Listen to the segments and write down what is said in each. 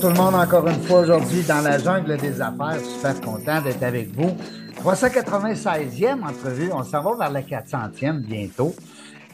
Bonjour tout le monde, encore une fois aujourd'hui dans la jungle des affaires. Super content d'être avec vous. 396e entrevue, on s'en va vers la 400e bientôt.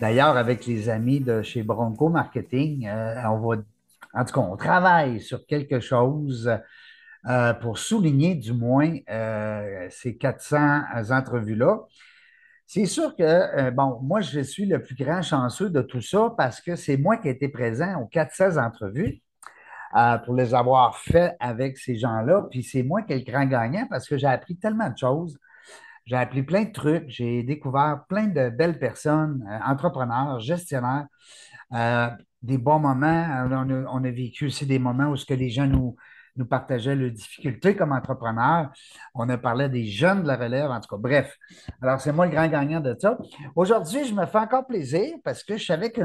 D'ailleurs, avec les amis de chez Bronco Marketing, euh, on va, en tout cas, on travaille sur quelque chose euh, pour souligner du moins euh, ces 400 entrevues-là. C'est sûr que, bon, moi, je suis le plus grand chanceux de tout ça parce que c'est moi qui ai été présent aux 400 entrevues. Pour les avoir fait avec ces gens-là. Puis c'est moi qui ai le grand gagnant parce que j'ai appris tellement de choses. J'ai appris plein de trucs, j'ai découvert plein de belles personnes, euh, entrepreneurs, gestionnaires, euh, des bons moments. On a, vécu aussi des moments où ce que les gens nous, nous partageaient leurs difficultés comme entrepreneurs. On a parlé des jeunes de la relève, en tout cas. Bref, alors c'est moi le grand gagnant de ça. Aujourd'hui, je me fais encore plaisir parce que je suis avec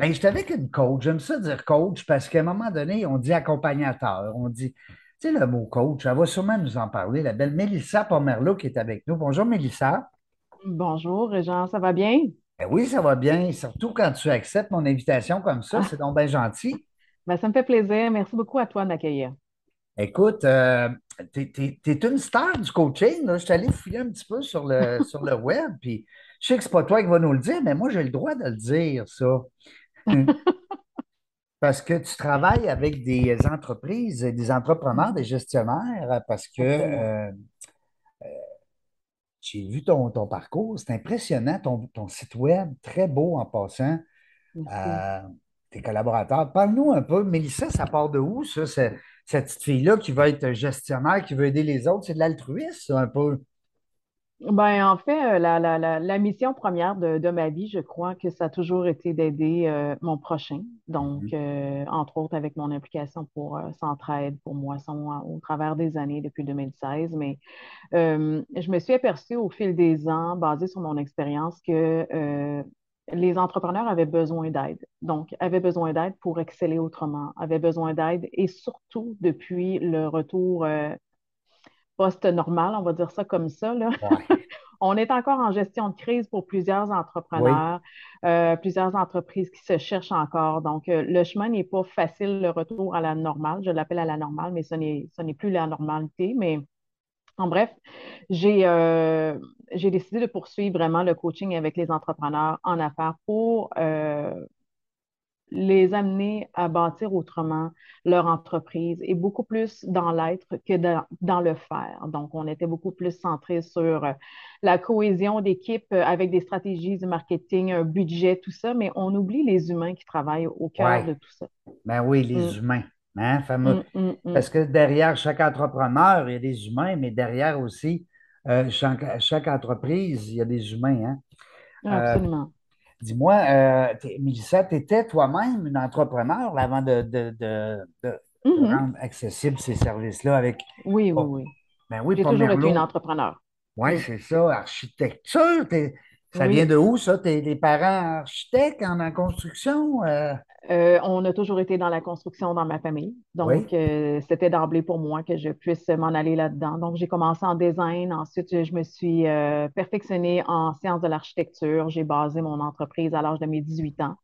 je suis avec une coach. J'aime ça dire coach parce qu'à un moment donné, on dit accompagnateur. On dit, tu sais, le mot coach, elle va sûrement nous en parler. La belle Mélissa Pomerlo qui est avec nous. Bonjour, Mélissa. Bonjour, Jean, ça va bien? Ben oui, ça va bien. Surtout quand tu acceptes mon invitation comme ça, c'est donc bien gentil. Ben, ça me fait plaisir. Merci beaucoup à toi de m'accueillir. Écoute, euh, tu es, une star du coaching. Je suis allé fouiller un petit peu sur le, sur le web, puis je sais que c'est pas toi qui vas nous le dire, mais moi, j'ai le droit de le dire, ça. Parce que tu travailles avec des entreprises, des entrepreneurs, des gestionnaires, parce que euh, euh, j'ai vu ton, ton parcours, c'est impressionnant, ton, site web, très beau en passant. Euh, tes collaborateurs. Parle-nous un peu, Mélissa, ça part de où, ça, cette petite fille-là qui va être gestionnaire, qui veut aider les autres? C'est de l'altruisme, un peu? Ben, en fait, euh, la, la, la, la mission première de, de, ma vie, je crois que ça a toujours été d'aider euh, mon prochain. Donc, mm-hmm. euh, entre autres, avec mon implication pour Centraide, pour Moisson, au travers des années depuis 2016. Mais je me suis aperçue au fil des ans, basé sur mon expérience, que les entrepreneurs avaient besoin d'aide. Donc, avaient besoin d'aide pour exceller autrement, avaient besoin d'aide et surtout depuis le retour post-normal, on va dire ça comme ça. Là. on est encore en gestion de crise pour plusieurs entrepreneurs, euh, plusieurs entreprises qui se cherchent encore. Donc, euh, le chemin n'est pas facile, le retour à la normale. Je l'appelle à la normale, mais ce n'est plus la normalité. Mais en bref, j'ai euh, décidé de poursuivre vraiment le coaching avec les entrepreneurs en affaires pour les amener à bâtir autrement leur entreprise et beaucoup plus dans l'être que dans, le faire. Donc, on était beaucoup plus centré sur euh, la cohésion d'équipe euh, avec des stratégies de marketing, un budget, tout ça, mais on oublie les humains qui travaillent au cœur de tout ça. Ben oui, les mm. humains. Hein, fameux. Mm, mm, Parce que derrière chaque entrepreneur, il y a des humains, mais derrière aussi, euh, chaque, entreprise, il y a des humains. Hein? Absolument. Dis-moi, euh, Mélissa, tu étais toi-même une entrepreneur avant de, mm-hmm. rendre accessibles ces services-là avec. Oui, oui, oui. Ben oui, J'ai toujours été une entrepreneur. Oui, c'est ça. Architecture, ça vient de où, ça? T'es des parents architectes en, construction? Euh? Euh, on a toujours été dans la construction dans ma famille. Donc, euh, c'était d'emblée pour moi que je puisse m'en aller là-dedans. Donc, j'ai commencé en design. Ensuite, je me suis perfectionnée en sciences de l'architecture. J'ai basé mon entreprise à l'âge de mes 18 ans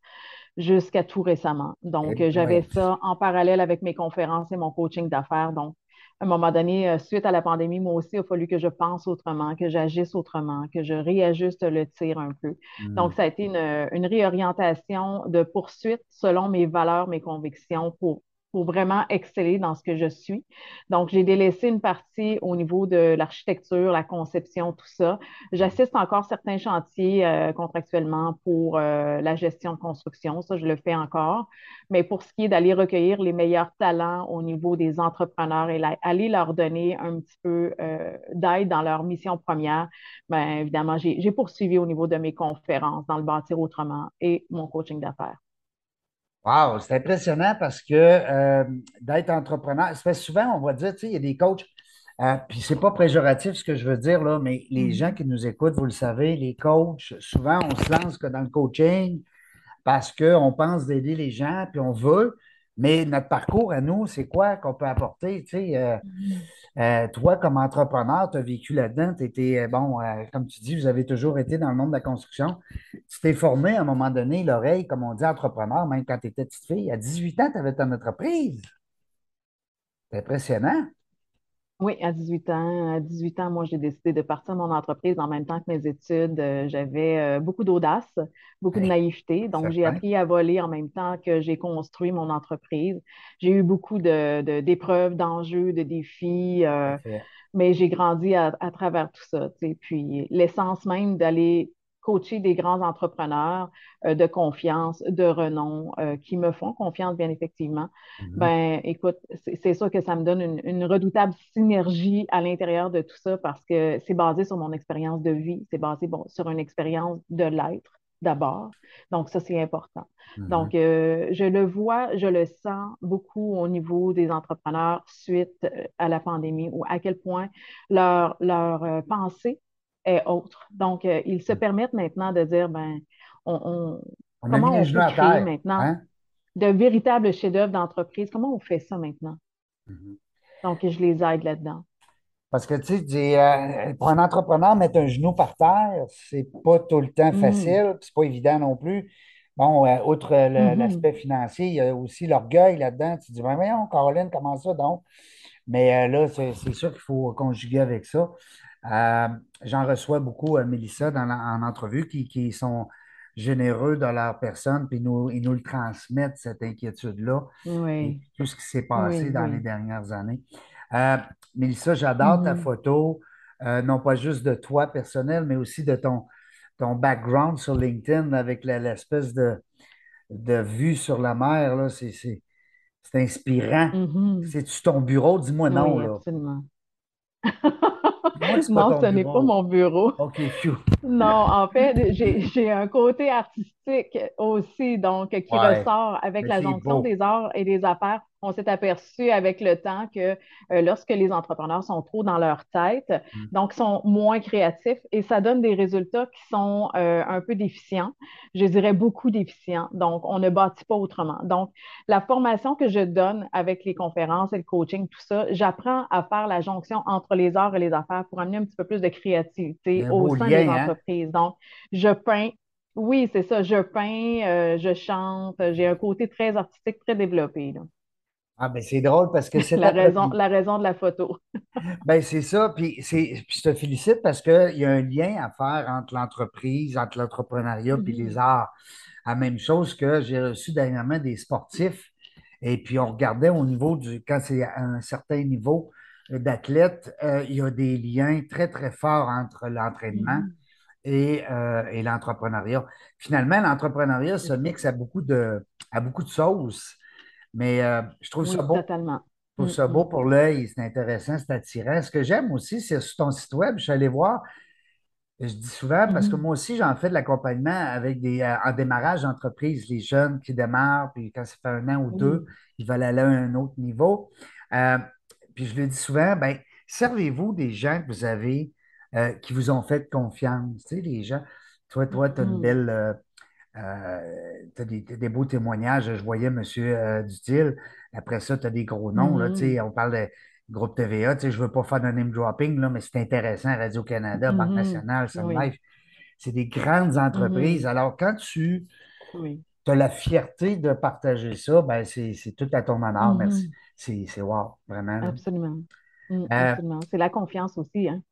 jusqu'à tout récemment. Donc, j'avais ça en parallèle avec mes conférences et mon coaching d'affaires. Donc, à un moment donné, euh, suite à la pandémie, moi aussi, il a fallu que je pense autrement, que j'agisse autrement, que je réajuste le tir un peu. Donc, hmm. ça a été une, réorientation de poursuite selon mes valeurs, mes convictions pour pour vraiment exceller dans ce que je suis. Donc, j'ai délaissé une partie au niveau de l'architecture, la conception, tout ça. J'assiste encore certains chantiers euh, contractuellement pour euh, la gestion de construction. Ça, je le fais encore. Mais pour ce qui est d'aller recueillir les meilleurs talents au niveau des entrepreneurs et aller leur donner un petit peu euh, d'aide dans leur mission première, bien évidemment, j'ai poursuivi au niveau de mes conférences dans le bâtir autrement et mon coaching d'affaires. Wow, c'est impressionnant parce que euh, d'être entrepreneur, c'est souvent, on va dire, tu sais, il y a des coachs, euh, puis c'est pas péjoratif ce que je veux dire, là, mais les mm. gens qui nous écoutent, vous le savez, les coachs, souvent, on se lance que dans le coaching parce qu'on pense d'aider les gens, puis on veut, mais notre parcours à nous, c'est quoi qu'on peut apporter? Tu sais, euh, mm-hmm. euh, toi, comme entrepreneur, tu as vécu là-dedans, tu étais, euh, bon, comme tu dis, vous avez toujours été dans le monde de la construction. Tu t'es formé à un moment donné, l'oreille, comme on dit, entrepreneur, même quand tu étais petite fille. À 18 ans, tu avais ton entreprise. C'est impressionnant. Oui, à 18 ans. À 18 ans, moi, j'ai décidé de partir mon entreprise en même temps que mes études. Euh, j'avais euh, beaucoup d'audace, beaucoup de naïveté. Donc, j'ai appris à voler en même temps que j'ai construit mon entreprise. J'ai eu beaucoup de, d'épreuves, d'enjeux, de défis, euh, mais j'ai grandi à, à, travers tout ça. Puis, l'essence même d'aller coacher des grands entrepreneurs euh, de confiance, de renom, euh, qui me font confiance, bien effectivement, mm-hmm. ben écoute, c'est sûr que ça me donne une, redoutable synergie à l'intérieur de tout ça parce que c'est basé sur mon expérience de vie, c'est basé bon, sur une expérience de l'être d'abord. Donc, ça, c'est important. Mm-hmm. Donc, euh, je le vois, je le sens beaucoup au niveau des entrepreneurs suite à la pandémie ou à quel point leur, leur pensée est autre. Donc, euh, ils se mm. permettent maintenant de dire, ben, on, comment on peut créer maintenant hein? de véritables chefs-d'œuvre d'entreprise? Comment on fait ça maintenant? Mm-hmm. Donc, je les aide là-dedans. Parce que, tu sais, euh, pour un entrepreneur, mettre un genou par terre, c'est pas tout le temps mm. facile, c'est pas évident non plus. Bon, euh, outre l'aspect financier, il y a aussi l'orgueil là-dedans. Tu te dis, ben voyons, Caroline, comment ça donc? Mais là, c'est sûr qu'il faut conjuguer avec ça. Euh, j'en reçois beaucoup, euh, Mélissa, dans en entrevue, qui, sont généreux dans leur personne, puis nous, ils nous le transmettent, cette inquiétude-là. Oui. Tout ce qui s'est passé dans les dernières années. Euh, Mélissa, j'adore ta mm-hmm. photo, non pas juste de toi personnel, mais aussi de ton, ton background sur LinkedIn avec l'espèce de, de vue sur la mer. C'est inspirant. Mm-hmm. C'est-tu ton bureau? Dis-moi non. Oui, absolument. non, ce n'est pas mon bureau. OK, non, en fait, j'ai un côté artistique aussi, donc, qui ressort avec la jonction des arts et des affaires on s'est aperçu avec le temps que euh, lorsque les entrepreneurs sont trop dans leur tête, mm. donc sont moins créatifs et ça donne des résultats qui sont euh, un peu déficients, je dirais beaucoup déficients. Donc, on ne bâtit pas autrement. Donc, la formation que je donne avec les conférences et le coaching, tout ça, j'apprends à faire la jonction entre les arts et les affaires pour amener un petit peu plus de créativité au sein des hein? entreprises. Donc, je peins oui, c'est ça. Je peins, euh, je chante. J'ai un côté très artistique, très développé. Là. Ah, ben c'est drôle parce que c'est la, raison, la raison de la photo. ben c'est ça. Puis, je te félicite parce qu'il y a un lien à faire entre l'entreprise, entre l'entrepreneuriat et les mm-hmm. arts. La même chose que j'ai reçu dernièrement des sportifs. Et puis, on regardait au niveau du. Quand c'est à un certain niveau d'athlète, euh, il y a des liens très, très forts entre l'entraînement mm-hmm. euh, et, l'entrepreneuriat. Finalement, l'entrepreneuriat se mixe à beaucoup de, à beaucoup de sauces. Mais euh, je trouve ça beau. Totalement. Je trouve ça mm, beau mm. pour l'œil, c'est intéressant, c'est attirant. Ce que j'aime aussi, c'est sur ton site web, je suis allé voir, je dis souvent, parce que mm-hmm. moi aussi, j'en fais de l'accompagnement avec des, euh, en démarrage d'entreprise, les jeunes qui démarrent, puis quand ça fait un an ou deux, ils veulent aller à un autre niveau. Euh, puis je le dis souvent, ben, servez-vous des gens que vous avez qui vous ont fait confiance. Tu sais, les gens, toi, toi, tu as une mm-hmm. belle euh, tu as des, beaux témoignages. Je voyais M. Euh, Dutil. Après ça, tu as des gros noms. là, mm-hmm. on parle de groupe TVA. Je ne veux pas faire de name dropping, là, mais c'est intéressant. Radio-Canada, Banque mm-hmm. nationale, Sun Life. C'est des grandes entreprises. Alors, quand tu as la fierté de partager ça, ben, c'est tout à ton honneur. Merci. C'est wow, vraiment. Absolument. Mm, euh, absolument. C'est la confiance aussi. Hein?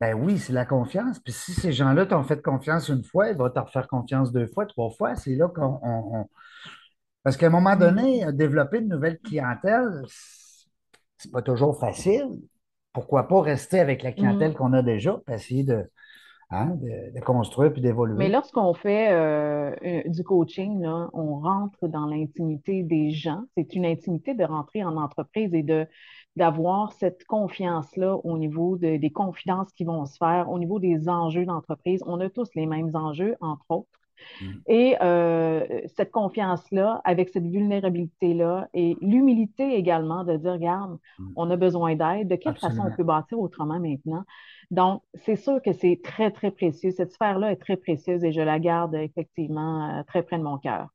Ben oui, c'est la confiance. Puis si ces gens-là t'ont fait confiance une fois, ils vont te refaire confiance deux fois, trois fois. C'est là qu'on Parce qu'à un moment donné, développer une nouvelle clientèle, c'est pas toujours facile. Pourquoi pas rester avec la clientèle Mhm. qu'on a déjà, puis essayer de, hein, de, de construire puis Mais d'évoluer. lorsqu'on fait euh, un- du coaching, là, on rentre dans l'intimité des gens. C'est une intimité de rentrer en entreprise et de d'avoir cette confiance-là au niveau de- des confidences qui vont se faire, au niveau des enjeux d'entreprise. On a tous les mêmes enjeux, entre autres. Mm. Et euh, cette confiance-là, avec cette vulnérabilité-là et l'humilité également de dire, regarde, Mm. on a besoin d'aide, de quelle façon on peut bâtir autrement maintenant? Donc, c'est sûr que c'est très, très précieux. Cette sphère-là est très précieuse et je la garde effectivement euh, très près de mon cœur.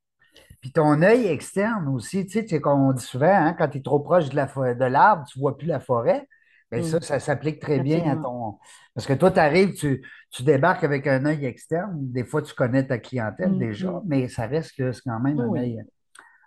Puis ton œil externe aussi, tu sais, comme on dit souvent, hein, quand tu es trop proche de la fo- de l'arbre, tu ne vois plus la forêt. Bien, ça, ça s'applique très bien à ton. Parce que toi, tu arrives, tu, tu débarques avec un œil externe. Des fois, tu connais ta clientèle Mm, déjà, mm. mais ça reste que c'est quand même un Oui, œil,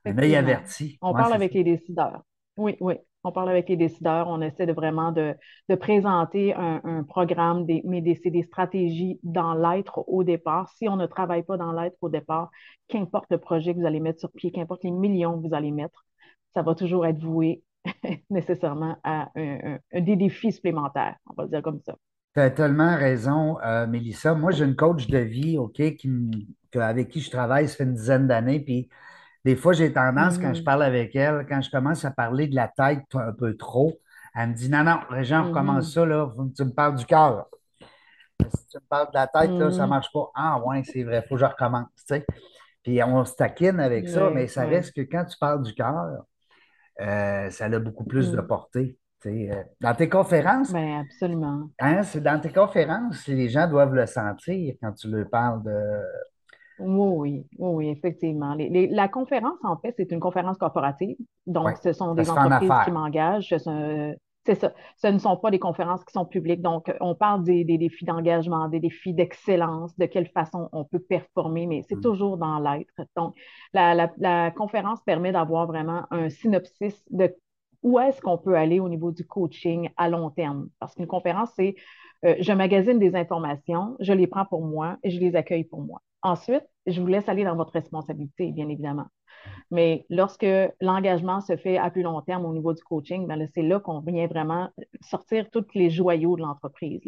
un œil effectivement. averti. On Ouais, parle avec les décideurs. Oui, oui. On parle avec les décideurs. On essaie de vraiment de, présenter un, programme, des, mais des, c'est des stratégies dans l'être au départ. Si on ne travaille pas dans l'être au départ, qu'importe le projet que vous allez mettre sur pied, qu'importe les millions que vous allez mettre, ça va toujours être voué nécessairement à un- un- des défis supplémentaires. On va le dire comme ça. Tu as tellement raison, euh, Mélissa. Moi, j'ai une coach de vie, OK, qui, avec qui je travaille, ça fait une dizaine d'années. Des fois, j'ai tendance, quand je Mhm, parle avec elle, quand je commence à parler de la tête un peu trop, elle me dit Non, non, Régent, on recommence mhm, ça, là, tu me parles du cœur. Si tu me parles de la tête, là, ça ne mhm. marche pas. Ah, ouais, c'est vrai, il faut que je recommence. tu sais. Puis on se taquine avec ça, mais ça oui. reste que quand tu parles du cœur, euh, ça a beaucoup plus de Mm. portée. Euh, Dans tes conférences, Ben, absolument. Hein, c'est dans tes conférences, les gens doivent le sentir quand tu leur parles de. Oui, oui, effectivement. Les- les- la conférence, en fait, c'est une conférence corporative. Donc, ce sont des en entreprises qui m'engagent. C'est ça. Ce ne sont pas des conférences qui sont publiques. Donc, on parle des, des défis d'engagement, des défis d'excellence, de quelle façon on peut performer, mais c'est Mm. toujours dans l'être. Donc, la, la- la conférence permet d'avoir vraiment un synopsis de où est-ce qu'on peut aller au niveau du coaching à long terme. Parce qu'une conférence, c'est euh, je magasine des informations, je les prends pour moi et je les accueille pour moi. Ensuite, je vous laisse aller dans votre responsabilité, bien évidemment. Mais lorsque l'engagement se fait à plus long terme au niveau du coaching, ben c'est là qu'on vient vraiment sortir tous les joyaux de l'entreprise.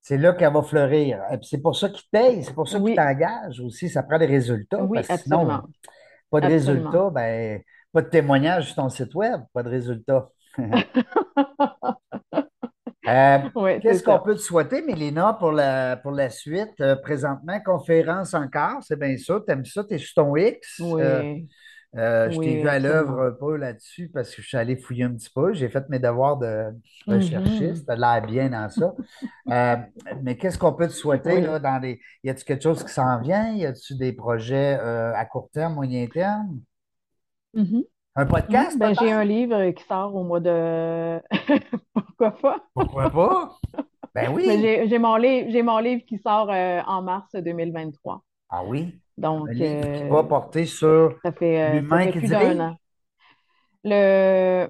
C'est là qu'elle va fleurir. C'est pour ça qu'ils payent, c'est pour ça qu'ils Oui, t'engagent aussi. Ça prend des résultats, oui, parce que sinon, absolument. pas de Absolument. résultats, ben, pas de témoignage sur ton site web, pas de résultats. Euh, qu'est-ce qu'on peut te souhaiter, Mélina, pour la, pour la suite? Euh, présentement, conférence encore, c'est bien ça. T'aimes ça, t'es sur ton X? Oui, Euh, je t'ai vu à l'œuvre un peu là-dessus parce que je suis allé fouiller un petit peu. J'ai fait mes devoirs de Mhm. recherchiste. T'as l'air bien dans ça. Euh, mais qu'est-ce qu'on peut te souhaiter là, dans les. Y a-t-il quelque chose qui s'en vient? Y a-t-il des projets euh, à court terme, moyen terme? Mhm. Un podcast Ben, j'ai un livre qui sort au mois de... Pourquoi pas? Pourquoi pas? Ben oui. j'ai mon mon livre qui sort euh, en mars 2023. Ah oui? Donc, livre qui va euh, porter sur ça fait, euh, l'humain qui plus d'un dirige. an. Le,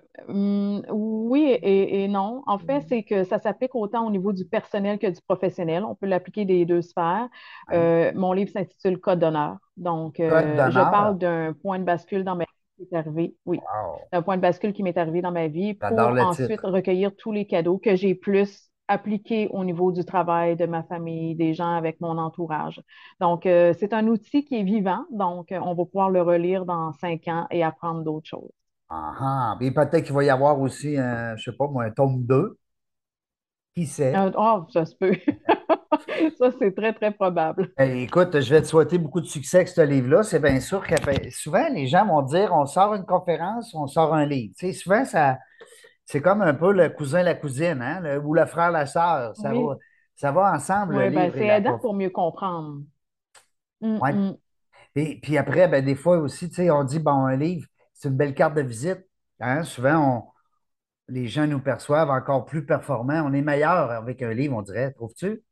oui et, et non. En fait, c'est que ça s'applique autant au niveau du personnel que du professionnel. On peut l'appliquer des deux sphères. Euh, mon livre s'intitule Code d'honneur. Donc, euh, je parle d'un point de bascule dans ma arrivé. Oui, Wow. d'un point de bascule qui m'est arrivé dans ma vie pour ensuite titre. recueillir tous les cadeaux que j'ai plus appliqués au niveau du travail, de ma famille, des gens avec mon entourage. Donc, euh, c'est un outil qui est vivant. Donc, euh, on va pouvoir le relire dans cinq ans et apprendre d'autres choses. Ah ah. Peut-être qu'il va y avoir aussi, un, je sais pas moi, un tome 2. Qui sait? Euh, oh, ça se peut. Ça, c'est très, très probable. Eh, Écoute, je vais te souhaiter beaucoup de succès avec ce livre-là. C'est bien sûr que ben, souvent, les gens vont dire on sort une conférence, on sort un livre. Tu sais, souvent, ça, c'est comme un peu le cousin, la cousine, hein, le- ou le frère, la sœur. Ça va, ça va ensemble, le oui, ben, c'est aidant pour mieux comprendre. Hum, hum. Et puis après, ben, des fois aussi, tu sais, on dit, bon, un livre, c'est une belle carte de visite. Hein? Souvent, on- les gens nous perçoivent encore plus performants. On est meilleur avec un livre, on dirait, trouves-tu?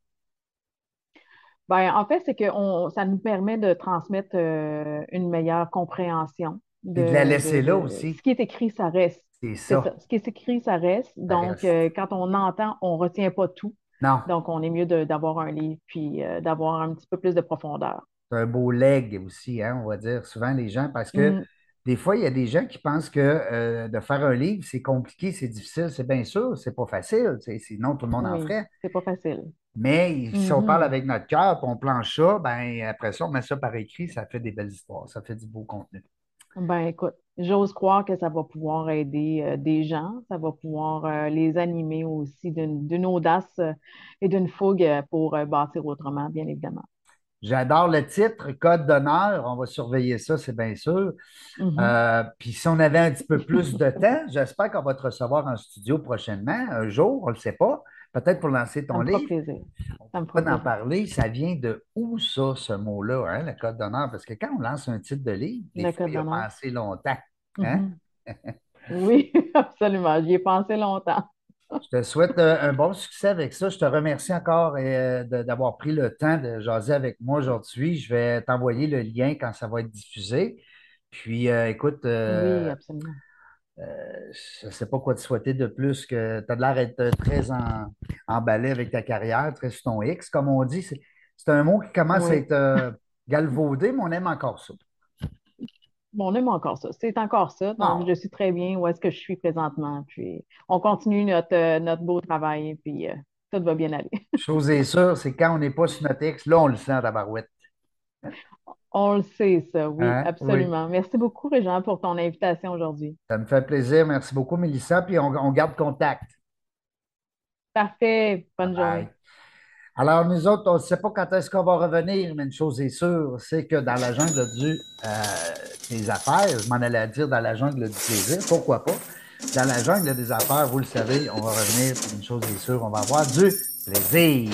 Ben, en fait, c'est que on, ça nous permet de transmettre euh, une meilleure compréhension Puis de la de, de, laisser là de... Ce aussi. qui est écrit, ça reste. C'est C'est ça, ça. Ce qui est écrit, ça reste. ça Donc, reste. euh, quand on entend, on retient pas tout. Non. Donc, on est mieux d'avoir un livre puis euh, d'avoir un petit peu plus de profondeur. un beau leg aussi, hein, on va dire souvent les gens, parce que Mm, des fois, il y a des gens qui pensent que euh, de faire un livre, c'est compliqué, c'est difficile. C'est bien sûr, c'est pas facile. Sinon, tout le monde en ferait. c'est pas facile. Mais si on parle Mhm. avec notre cœur, on planche ça, ben après ça, on met ça par écrit, ça fait des belles histoires, ça fait du beau contenu. Ben écoute, j'ose croire que ça va pouvoir aider euh, des gens, ça va pouvoir euh, les animer aussi d'une audace et d'une fougue pour bâtir autrement, bien évidemment. J'adore le titre, Code d'honneur. On va surveiller ça, c'est bien sûr. Mhm. Euh, puis si on avait un petit peu plus de temps, j'espère qu'on va te recevoir en studio prochainement, un jour, on ne le sait pas, peut-être pour lancer Ça ton me fera livre. plaisir. On Ça me peut en parler. Ça vient de où ça, ce mot-là, hein, le code d'honneur? Parce que quand on lance un titre de livre, il y a d'honneur. passé longtemps. Hein? Mhm. Oui, absolument. J'y ai pensé longtemps. Je te souhaite euh, un bon succès avec ça. Je te remercie encore euh, d'avoir pris le temps de jaser avec moi aujourd'hui. Je vais t'envoyer le lien quand ça va être diffusé. Puis, euh, écoute, Oui, absolument. euh, je ne sais pas quoi te souhaiter de plus que tu as l'air d'être très en- emballé avec ta carrière, très sur ton X, comme on dit. C'est un mot qui commence à être galvaudé, mais on aime encore ça. Bon, on aime encore ça. C'est encore ça. Donc, Non, je suis très bien où est-ce que je suis présentement. Puis, on continue notre, euh, notre beau travail. Puis, euh, tout va bien aller. chose est sûre, c'est quand on n'est pas sur notre X, là, on le sent, tabarouette. On le sait, ça. Oui, Hein? Oui. absolument. Merci beaucoup, Réjean, pour ton invitation aujourd'hui. Ça me fait plaisir. Merci beaucoup, Mélissa. Puis on, on garde contact. Parfait. Bonne bye. journée. Alors, nous autres, on ne sait pas quand est-ce qu'on va revenir, mais une chose est sûre, c'est que dans la jungle euh, des affaires, je m'en allais dire dans la jungle du plaisir, pourquoi pas? Dans la jungle des affaires, vous le savez, on va revenir, une chose est sûre, on va avoir du plaisir.